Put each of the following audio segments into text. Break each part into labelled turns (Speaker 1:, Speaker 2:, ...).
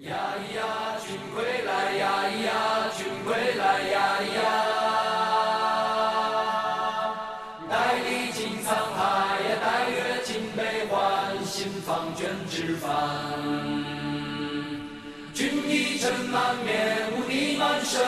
Speaker 1: 呀咿呀，君归来呀咿呀，君归来呀咿呀，带历经沧海呀，待阅尽悲欢，心方卷之帆。君一尘满面，污泥满身，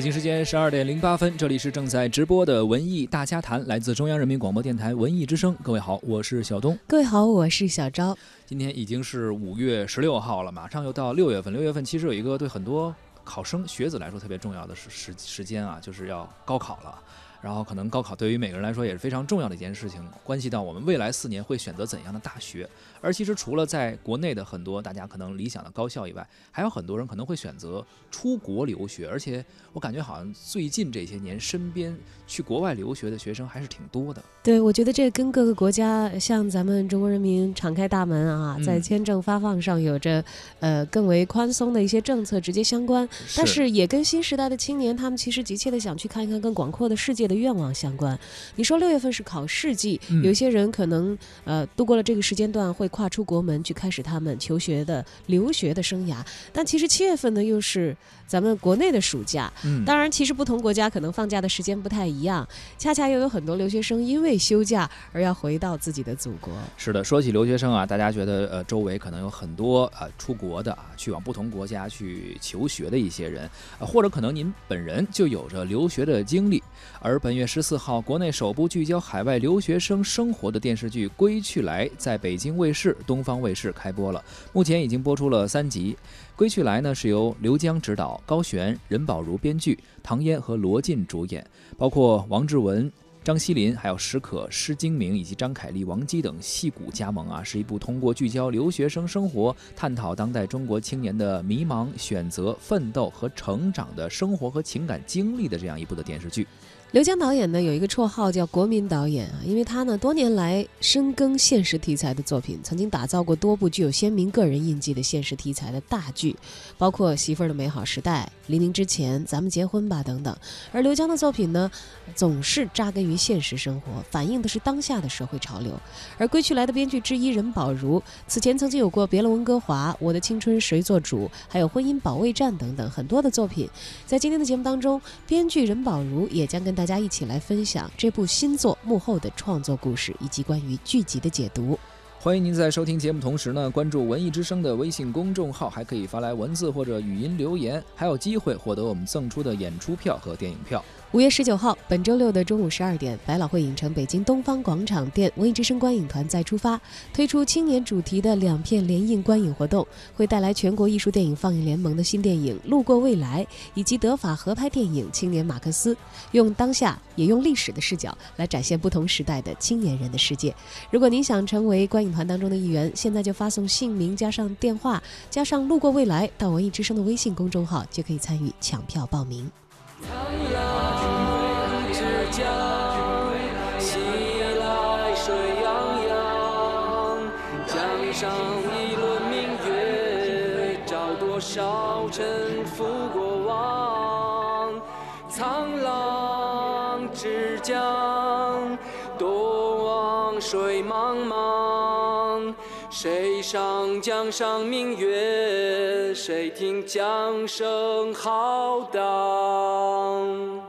Speaker 2: 北京时间十二点零八分，这里是正在直播的文艺大家谈，来自中央人民广播电台文艺之声。各位好，我是小东。
Speaker 3: 各位好，我是小昭。
Speaker 2: 今天已经是五月十六号了，马上又到六月份。六月份其实有一个对很多考生学子来说特别重要的时时时间啊，就是要高考了。然后可能高考对于每个人来说也是非常重要的一件事情，关系到我们未来四年会选择怎样的大学。而其实除了在国内的很多大家可能理想的高校以外，还有很多人可能会选择出国留学。而且我感觉好像最近这些年，身边去国外留学的学生还是挺多的。
Speaker 3: 对，我觉得这跟各个国家向咱们中国人民敞开大门啊，在签证发放上有着呃更为宽松的一些政策直接相关。但是也跟新时代的青年他们其实急切的想去看一看更广阔的世界。的愿望相关，你说六月份是考试季，有些人可能呃度过了这个时间段，会跨出国门去开始他们求学的留学的生涯。但其实七月份呢，又是咱们国内的暑假。嗯，当然，其实不同国家可能放假的时间不太一样，恰恰又有很多留学生因为休假而要回到自己的祖国。
Speaker 2: 是的，说起留学生啊，大家觉得呃周围可能有很多呃出国的啊，去往不同国家去求学的一些人，或者可能您本人就有着留学的经历，而本月十四号，国内首部聚焦海外留学生生活的电视剧《归去来》在北京卫视、东方卫视开播了。目前已经播出了三集。《归去来》呢是由刘江执导，高璇、任宝如编剧，唐嫣和罗晋主演，包括王志文、张西林、还有史可、施金明以及张凯丽、王姬等戏骨加盟啊，是一部通过聚焦留学生生活，探讨当代中国青年的迷茫、选择、奋斗和成长的生活和情感经历的这样一部的电视剧。
Speaker 3: 刘江导演呢有一个绰号叫“国民导演”啊，因为他呢多年来深耕现实题材的作品，曾经打造过多部具有鲜明个人印记的现实题材的大剧，包括《媳妇儿的美好时代》《黎明之前》《咱们结婚吧》等等。而刘江的作品呢，总是扎根于现实生活，反映的是当下的社会潮流。而《归去来》的编剧之一任宝如，此前曾经有过《别了温哥华》《我的青春谁做主》，还有《婚姻保卫战》等等很多的作品。在今天的节目当中，编剧任宝如也将跟大大家一起来分享这部新作幕后的创作故事，以及关于剧集的解读。
Speaker 2: 欢迎您在收听节目同时呢，关注文艺之声的微信公众号，还可以发来文字或者语音留言，还有机会获得我们赠出的演出票和电影票。
Speaker 3: 五月十九号，本周六的中午十二点，百老汇影城北京东方广场店文艺之声观影团再出发，推出青年主题的两片联映观影活动，会带来全国艺术电影放映联盟的新电影《路过未来》，以及德法合拍电影《青年马克思》，用当下也用历史的视角来展现不同时代的青年人的世界。如果您想成为观影团当中的一员，现在就发送姓名加上电话加上《路过未来》到文艺之声的微信公众号，就可以参与抢票报名。
Speaker 1: 沧浪之江西来水泱泱，江上一轮明月，照多少沉浮过往。沧浪之江，东望水茫茫。谁上江上明月？谁听江声浩荡？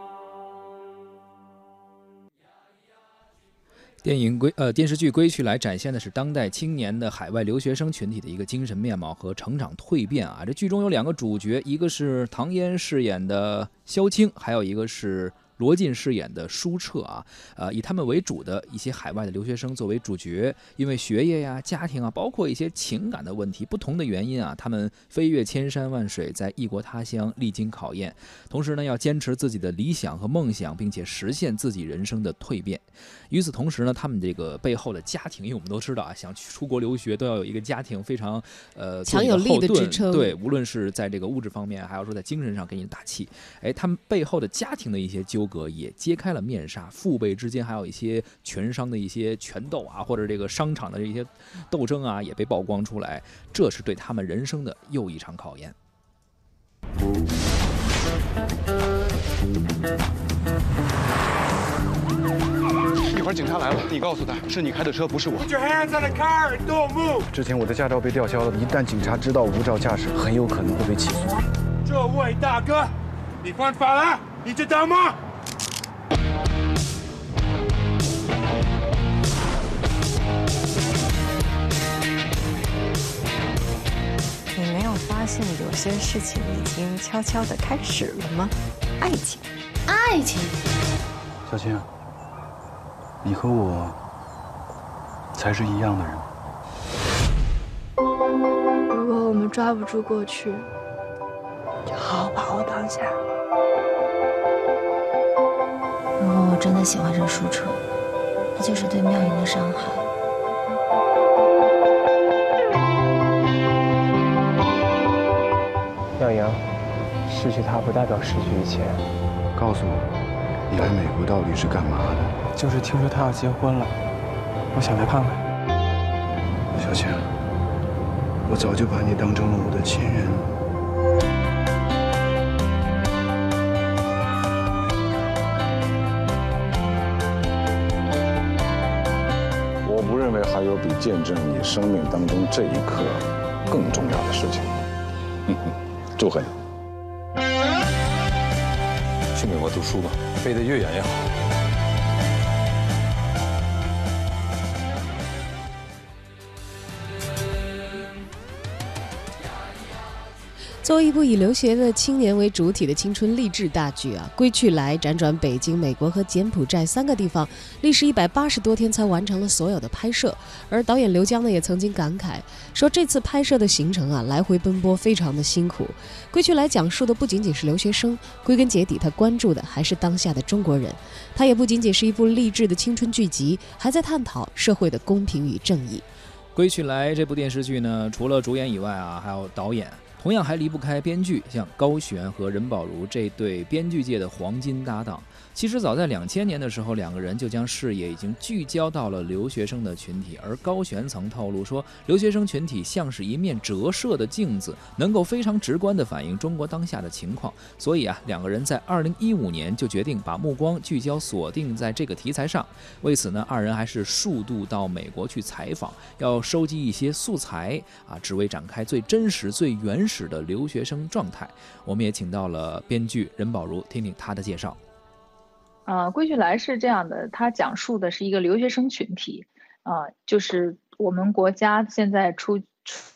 Speaker 2: 电影归呃电视剧《归去来》展现的是当代青年的海外留学生群体的一个精神面貌和成长蜕变啊。这剧中有两个主角，一个是唐嫣饰演的萧青，还有一个是。罗晋饰演的舒澈啊，呃，以他们为主的一些海外的留学生作为主角，因为学业呀、家庭啊，包括一些情感的问题，不同的原因啊，他们飞越千山万水，在异国他乡历经考验，同时呢，要坚持自己的理想和梦想，并且实现自己人生的蜕变。与此同时呢，他们这个背后的家庭，因为我们都知道啊，想去出国留学都要有一个家庭非常呃
Speaker 3: 强有力的支撑，
Speaker 2: 对，无论是在这个物质方面，还要说在精神上给你打气。哎，他们背后的家庭的一些纠。格也揭开了面纱，父辈之间还有一些拳商的一些拳斗啊，或者这个商场的这些斗争啊，也被曝光出来，这是对他们人生的又一场考验。
Speaker 4: 一会儿警察来了，你告诉他是你开的车，不是我。
Speaker 5: Put your hands on the car and don't move！
Speaker 4: 之前我的驾照被吊销了，一旦警察知道无照驾驶，很有可能会被起诉。
Speaker 5: 这位大哥，你犯法了，你知道吗？
Speaker 6: 些事情已经悄悄的开始了吗？爱情，
Speaker 7: 爱情，
Speaker 4: 小青，你和我才是一样的人。
Speaker 7: 如果我们抓不住过去，就好好把握当下。
Speaker 8: 如果我真的喜欢上舒澈，那就是对妙云的伤害。
Speaker 9: 失去他不代表失去一切。
Speaker 4: 告诉我，你来美国到底是干嘛的？
Speaker 9: 就是听说他要结婚了，我想来看看。
Speaker 4: 小青，我早就把你当成了我的亲人。
Speaker 10: 我不认为还有比见证你生命当中这一刻更重要的事情。祝贺你！读书吧，飞得越远越好。
Speaker 3: 作为一部以留学的青年为主体的青春励志大剧啊，《归去来》辗转北京、美国和柬埔寨三个地方，历时一百八十多天才完成了所有的拍摄。而导演刘江呢，也曾经感慨说，这次拍摄的行程啊，来回奔波，非常的辛苦。《归去来》讲述的不仅仅是留学生，归根结底，他关注的还是当下的中国人。它也不仅仅是一部励志的青春剧集，还在探讨社会的公平与正义。
Speaker 2: 《归去来》这部电视剧呢，除了主演以外啊，还有导演。同样还离不开编剧，像高璇和任宝如这对编剧界的黄金搭档。其实早在两千年的时候，两个人就将视野已经聚焦到了留学生的群体。而高璇曾透露说，留学生群体像是一面折射的镜子，能够非常直观地反映中国当下的情况。所以啊，两个人在二零一五年就决定把目光聚焦锁定在这个题材上。为此呢，二人还是数度到美国去采访，要收集一些素材啊，只为展开最真实、最原始的留学生状态。我们也请到了编剧任宝如，听听他的介绍。
Speaker 11: 呃，《归去来》是这样的，它讲述的是一个留学生群体，啊、呃，就是我们国家现在出出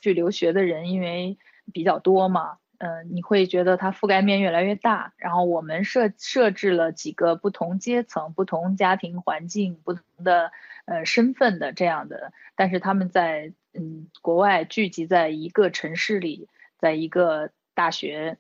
Speaker 11: 去留学的人，因为比较多嘛，嗯、呃，你会觉得它覆盖面越来越大。然后我们设设置了几个不同阶层、不同家庭环境、不同的呃身份的这样的，但是他们在嗯国外聚集在一个城市里，在一个大学。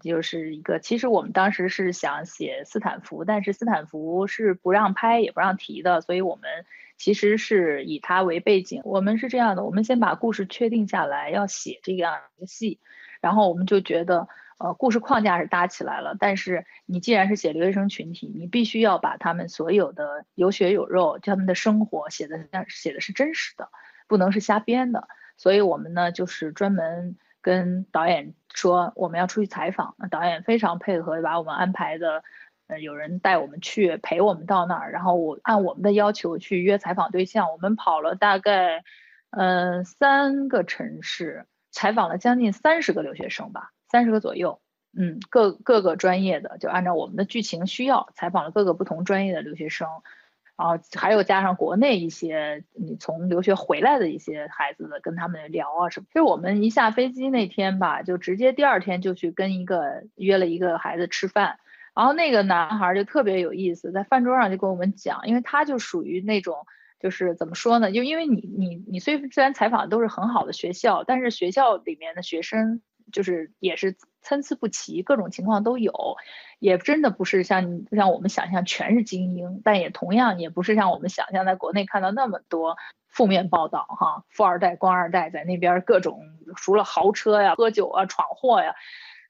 Speaker 11: 就是一个，其实我们当时是想写斯坦福，但是斯坦福是不让拍也不让提的，所以我们其实是以它为背景。我们是这样的，我们先把故事确定下来，要写这样一个戏，然后我们就觉得，呃，故事框架是搭起来了，但是你既然是写留学生群体，你必须要把他们所有的有血有肉，他们的生活写的写的是真实的，不能是瞎编的。所以我们呢，就是专门。跟导演说我们要出去采访，导演非常配合，把我们安排的，呃，有人带我们去陪我们到那儿，然后我按我们的要求去约采访对象，我们跑了大概，呃，三个城市，采访了将近三十个留学生吧，三十个左右，嗯，各各个专业的，就按照我们的剧情需要，采访了各个不同专业的留学生。然后还有加上国内一些你从留学回来的一些孩子的，跟他们聊啊什么。其实我们一下飞机那天吧，就直接第二天就去跟一个约了一个孩子吃饭，然后那个男孩就特别有意思，在饭桌上就跟我们讲，因为他就属于那种就是怎么说呢，就因为你你你虽虽然采访都是很好的学校，但是学校里面的学生就是也是参差不齐，各种情况都有。也真的不是像像我们想象全是精英，但也同样也不是像我们想象在国内看到那么多负面报道哈，富二代、官二代在那边各种除了豪车呀、喝酒啊、闯祸呀，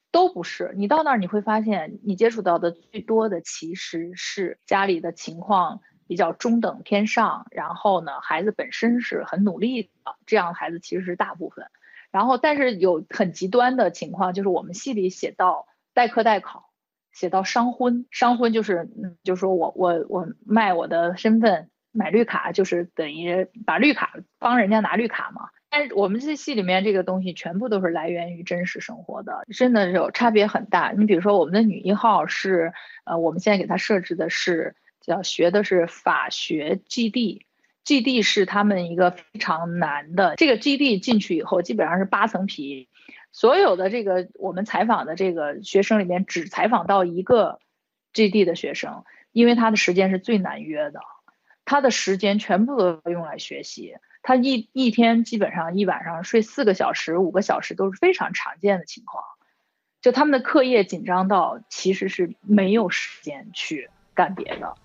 Speaker 11: 都不是。你到那儿你会发现，你接触到的最多的其实是家里的情况比较中等偏上，然后呢，孩子本身是很努力的，这样的孩子其实是大部分。然后，但是有很极端的情况，就是我们戏里写到代课代考，写到商婚。商婚就是，嗯，就是说我我我卖我的身份买绿卡，就是等于把绿卡帮人家拿绿卡嘛。但是我们这戏里面这个东西全部都是来源于真实生活的，真的有差别很大。你比如说我们的女一号是，呃，我们现在给她设置的是叫学的是法学 G D 是他们一个非常难的。这个 GD 进去以后基本上是八层皮，所有的这个我们采访的这个学生里面只采访到一个 GD 的学生，因为他的时间是最难约的，他的时间全部都用来学习。他一一天基本上一晚上睡四个小时、五个小时都是非常常见的情况，就他们的课业紧张到其实是没有时间去干别的。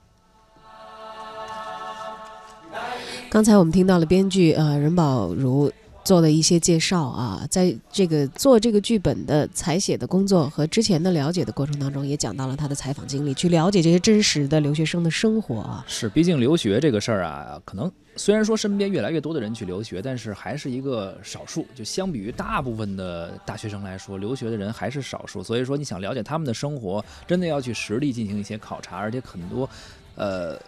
Speaker 3: 刚才我们听到了编剧呃任宝如。做了一些介绍啊，在这个做这个剧本的采写的工作和之前的了解的过程当中，也讲到了他的采访经历，去了解这些真实的留学生的生活啊。
Speaker 2: 是，毕竟留学这个事儿啊，可能虽然说身边越来越多的人去留学，但是还是一个少数。就相比于大部分的大学生来说，留学的人还是少数。所以说，你想了解他们的生活，真的要去实地进行一些考察，而且很多，呃。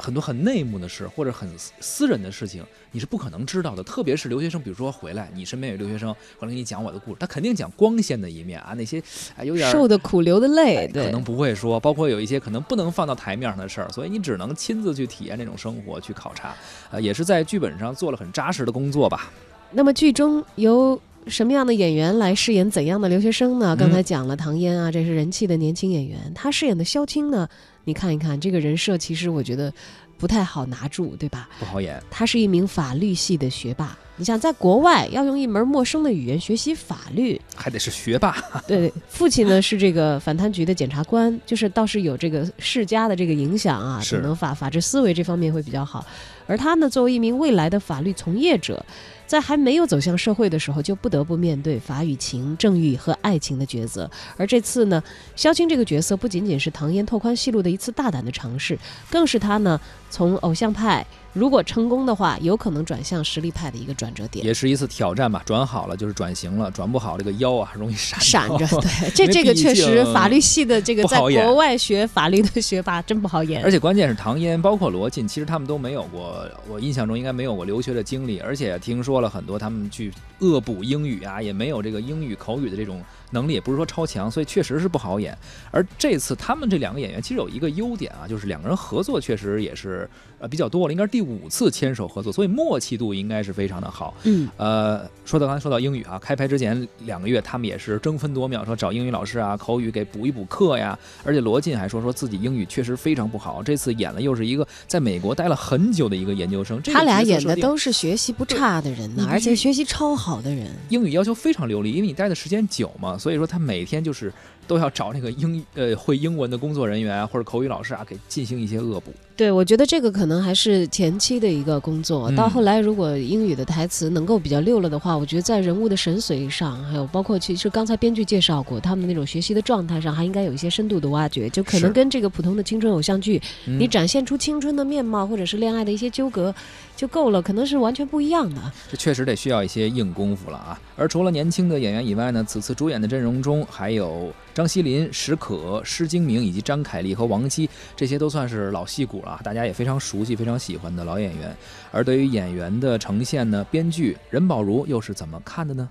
Speaker 2: 很多很内幕的事，或者很私人的事情，你是不可能知道的。特别是留学生，比如说回来，你身边有留学生回来给你讲我的故事，他肯定讲光鲜的一面啊，那些啊有点
Speaker 3: 受的苦、流的泪，可
Speaker 2: 能不会说。包括有一些可能不能放到台面上的事儿，所以你只能亲自去体验这种生活，去考察。呃，也是在剧本上做了很扎实的工作吧。
Speaker 3: 那么剧中由什么样的演员来饰演怎样的留学生呢？刚才讲了唐嫣啊，这是人气的年轻演员，她饰演的萧青呢？你看一看这个人设，其实我觉得不太好拿住，对吧？
Speaker 2: 不好演。
Speaker 3: 他是一名法律系的学霸。你想，在国外要用一门陌生的语言学习法律，
Speaker 2: 还得是学霸。
Speaker 3: 对，父亲呢是这个反贪局的检察官，就是倒是有这个世家的这个影响啊，可能法法治思维这方面会比较好。而他呢，作为一名未来的法律从业者。在还没有走向社会的时候，就不得不面对法与情、正义和爱情的抉择。而这次呢，萧青这个角色不仅仅是唐嫣拓宽戏路的一次大胆的尝试，更是她呢从偶像派。如果成功的话，有可能转向实力派的一个转折点，
Speaker 2: 也是一次挑战吧。转好了就是转型了，转不好这个腰啊容易闪
Speaker 3: 闪着。对，这这个确实法律系的这个在国外学法律的学霸真不好演。
Speaker 2: 而且关键是唐嫣，包括罗晋，其实他们都没有过，我印象中应该没有过留学的经历，而且听说了很多他们去恶补英语啊，也没有这个英语口语的这种。能力也不是说超强，所以确实是不好演。而这次他们这两个演员其实有一个优点啊，就是两个人合作确实也是呃比较多了，应该是第五次牵手合作，所以默契度应该是非常的好。
Speaker 3: 嗯，
Speaker 2: 呃，说到刚才说到英语啊，开拍之前两个月他们也是争分夺秒说找英语老师啊，口语给补一补课呀。而且罗晋还说说自己英语确实非常不好，这次演了又是一个在美国待了很久的一个研究生。
Speaker 3: 他俩演的都是学习不差的人呢，而且学习超好的人，
Speaker 2: 英语要求非常流利，因为你待的时间久嘛。所以说他每天就是都要找那个英呃会英文的工作人员或者口语老师啊，给进行一些恶补。
Speaker 3: 对，我觉得这个可能还是前期的一个工作。到后来，如果英语的台词能够比较溜了的话，我觉得在人物的神髓上，还有包括其实刚才编剧介绍过他们那种学习的状态上，还应该有一些深度的挖掘。就可能跟这个普通的青春偶像剧，你展现出青春的面貌或者是恋爱的一些纠葛就够了，可能是完全不一样的。
Speaker 2: 这确实得需要一些硬功夫了啊！而除了年轻的演员以外呢，此次主演的阵容中还有张锡林、石可、施金明以及张凯丽和王姬，这些都算是老戏骨了。大家也非常熟悉、非常喜欢的老演员。而对于演员的呈现呢，编剧任宝如又是怎么看的呢？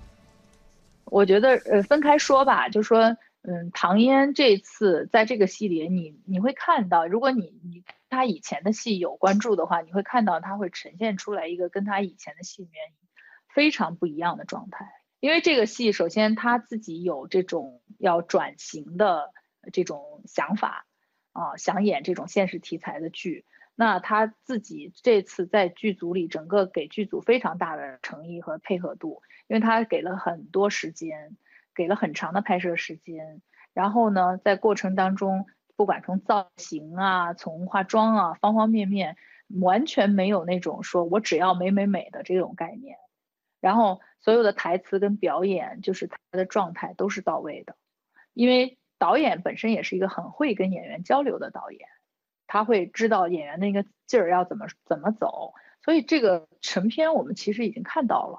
Speaker 11: 我觉得，呃，分开说吧，就说，嗯，唐嫣这次在这个戏里，你你会看到，如果你你他以前的戏有关注的话，你会看到他会呈现出来一个跟他以前的戏里面非常不一样的状态。因为这个戏，首先他自己有这种要转型的这种想法。啊，想演这种现实题材的剧，那他自己这次在剧组里，整个给剧组非常大的诚意和配合度，因为他给了很多时间，给了很长的拍摄时间，然后呢，在过程当中，不管从造型啊，从化妆啊，方方面面，完全没有那种说我只要美美美的这种概念，然后所有的台词跟表演，就是他的状态都是到位的。因为导演本身也是一个很会跟演员交流的导演，他会知道演员那个劲儿要怎么怎么走，所以这个成片我们其实已经看到了，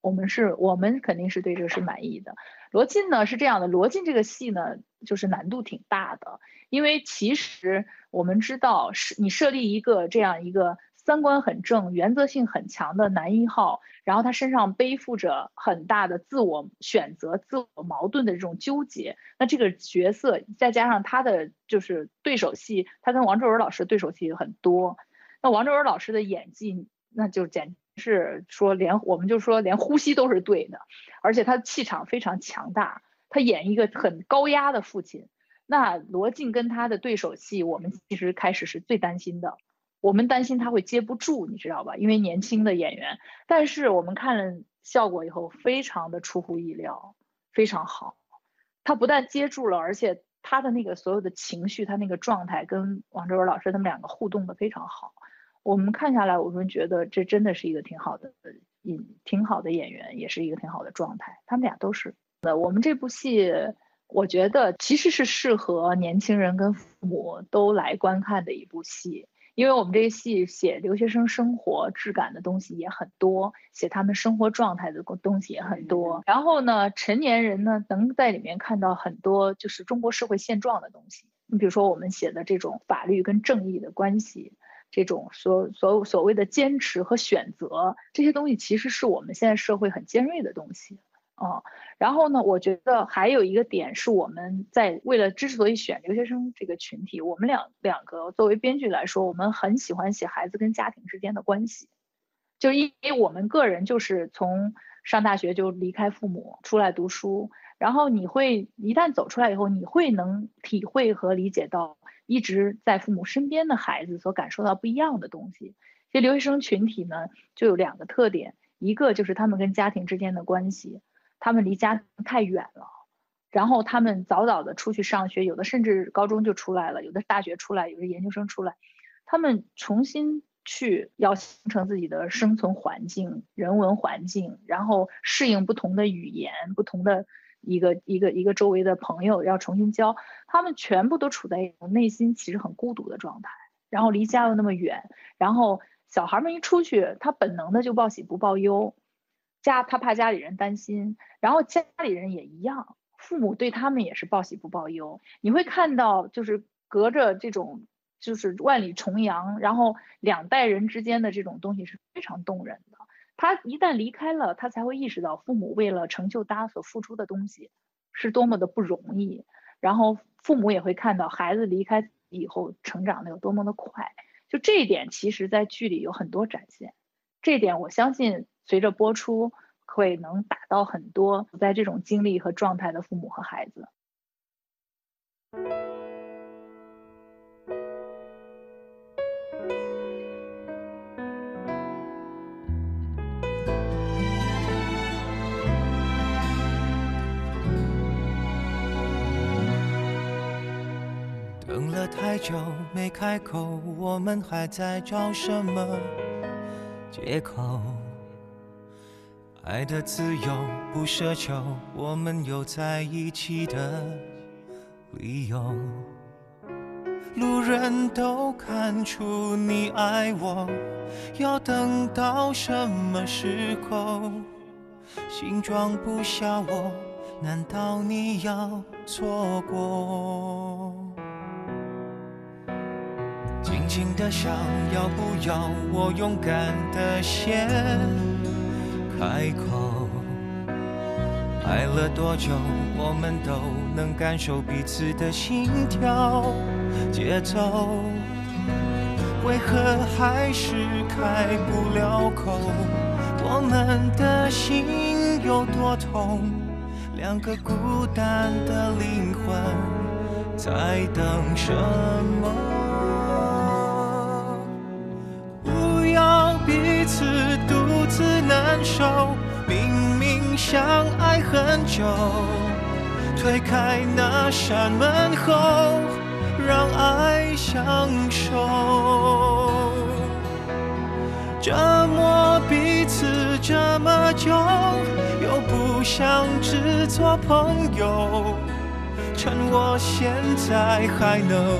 Speaker 11: 我们是我们肯定是对这个是满意的。罗晋呢是这样的，罗晋这个戏呢就是难度挺大的，因为其实我们知道是你设立一个这样一个。三观很正、原则性很强的男一号，然后他身上背负着很大的自我选择、自我矛盾的这种纠结。那这个角色再加上他的就是对手戏，他跟王志文老师对手戏很多。那王志文老师的演技，那就简直是说连我们就说连呼吸都是对的，而且他的气场非常强大。他演一个很高压的父亲。那罗晋跟他的对手戏，我们其实开始是最担心的。我们担心他会接不住，你知道吧？因为年轻的演员，但是我们看了效果以后，非常的出乎意料，非常好。他不但接住了，而且他的那个所有的情绪，他那个状态，跟王志文老师他们两个互动的非常好。我们看下来，我们觉得这真的是一个挺好的演，挺好的演员，也是一个挺好的状态。他们俩都是。呃，我们这部戏，我觉得其实是适合年轻人跟父母都来观看的一部戏。因为我们这个戏写留学生生活质感的东西也很多，写他们生活状态的东西也很多。然后呢，成年人呢能在里面看到很多就是中国社会现状的东西。你比如说我们写的这种法律跟正义的关系，这种所所所谓的坚持和选择这些东西，其实是我们现在社会很尖锐的东西。啊，然后呢？我觉得还有一个点是，我们在为了之所以选留学生这个群体，我们两两个作为编剧来说，我们很喜欢写孩子跟家庭之间的关系，就因为我们个人就是从上大学就离开父母出来读书，然后你会一旦走出来以后，你会能体会和理解到一直在父母身边的孩子所感受到不一样的东西。这留学生群体呢，就有两个特点，一个就是他们跟家庭之间的关系。他们离家太远了，然后他们早早的出去上学，有的甚至高中就出来了，有的大学出来，有的研究生出来，他们重新去要形成自己的生存环境、人文环境，然后适应不同的语言、不同的一个一个一个周围的朋友，要重新交，他们全部都处在一种内心其实很孤独的状态，然后离家又那么远，然后小孩们一出去，他本能的就报喜不报忧。家他怕家里人担心，然后家里人也一样，父母对他们也是报喜不报忧。你会看到，就是隔着这种就是万里重洋，然后两代人之间的这种东西是非常动人的。他一旦离开了，他才会意识到父母为了成就他所付出的东西是多么的不容易。然后父母也会看到孩子离开以后成长的有多么的快。就这一点，其实在剧里有很多展现。这一点我相信。随着播出，会能打到很多在这种经历和状态的父母和孩子。
Speaker 12: 等了太久没开口，我们还在找什么借口？爱的自由不奢求，我们有在一起的理由。路人都看出你爱我，要等到什么时候？心装不下我，难道你要错过？静静的想，要不要我勇敢的先？开口，爱了多久，我们都能感受彼此的心跳节奏，为何还是开不了口？我们的心有多痛？两个孤单的灵魂在等什么？不要彼此此难受，明明相爱很久，推开那扇门后，让爱相守。折磨彼此这么久，又不想只做朋友，趁我现在还能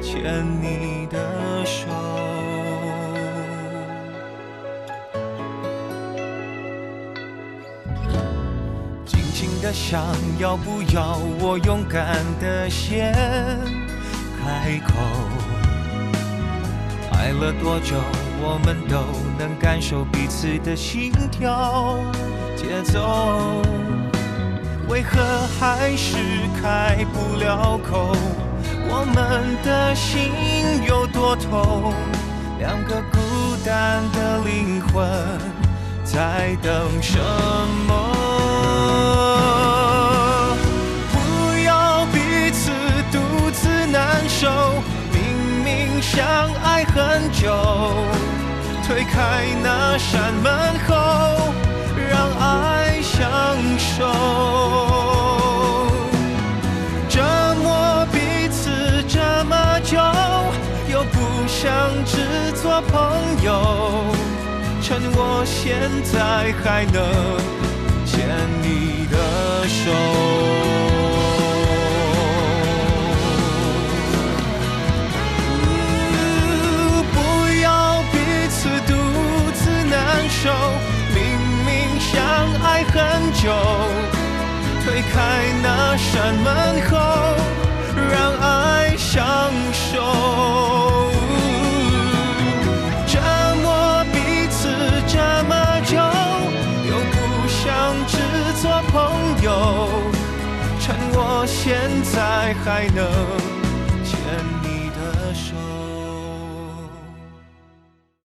Speaker 12: 牵你的手。想，要不要我勇敢的先开口？爱了多久，我们都能感受彼此的心跳节奏，为何还是开不了口？我们的心有多痛？两个孤单的灵魂在等什么？相爱很久，推开那扇门后，让爱相守。折磨彼此这么久，又不想只做朋友，趁我现在还能还能。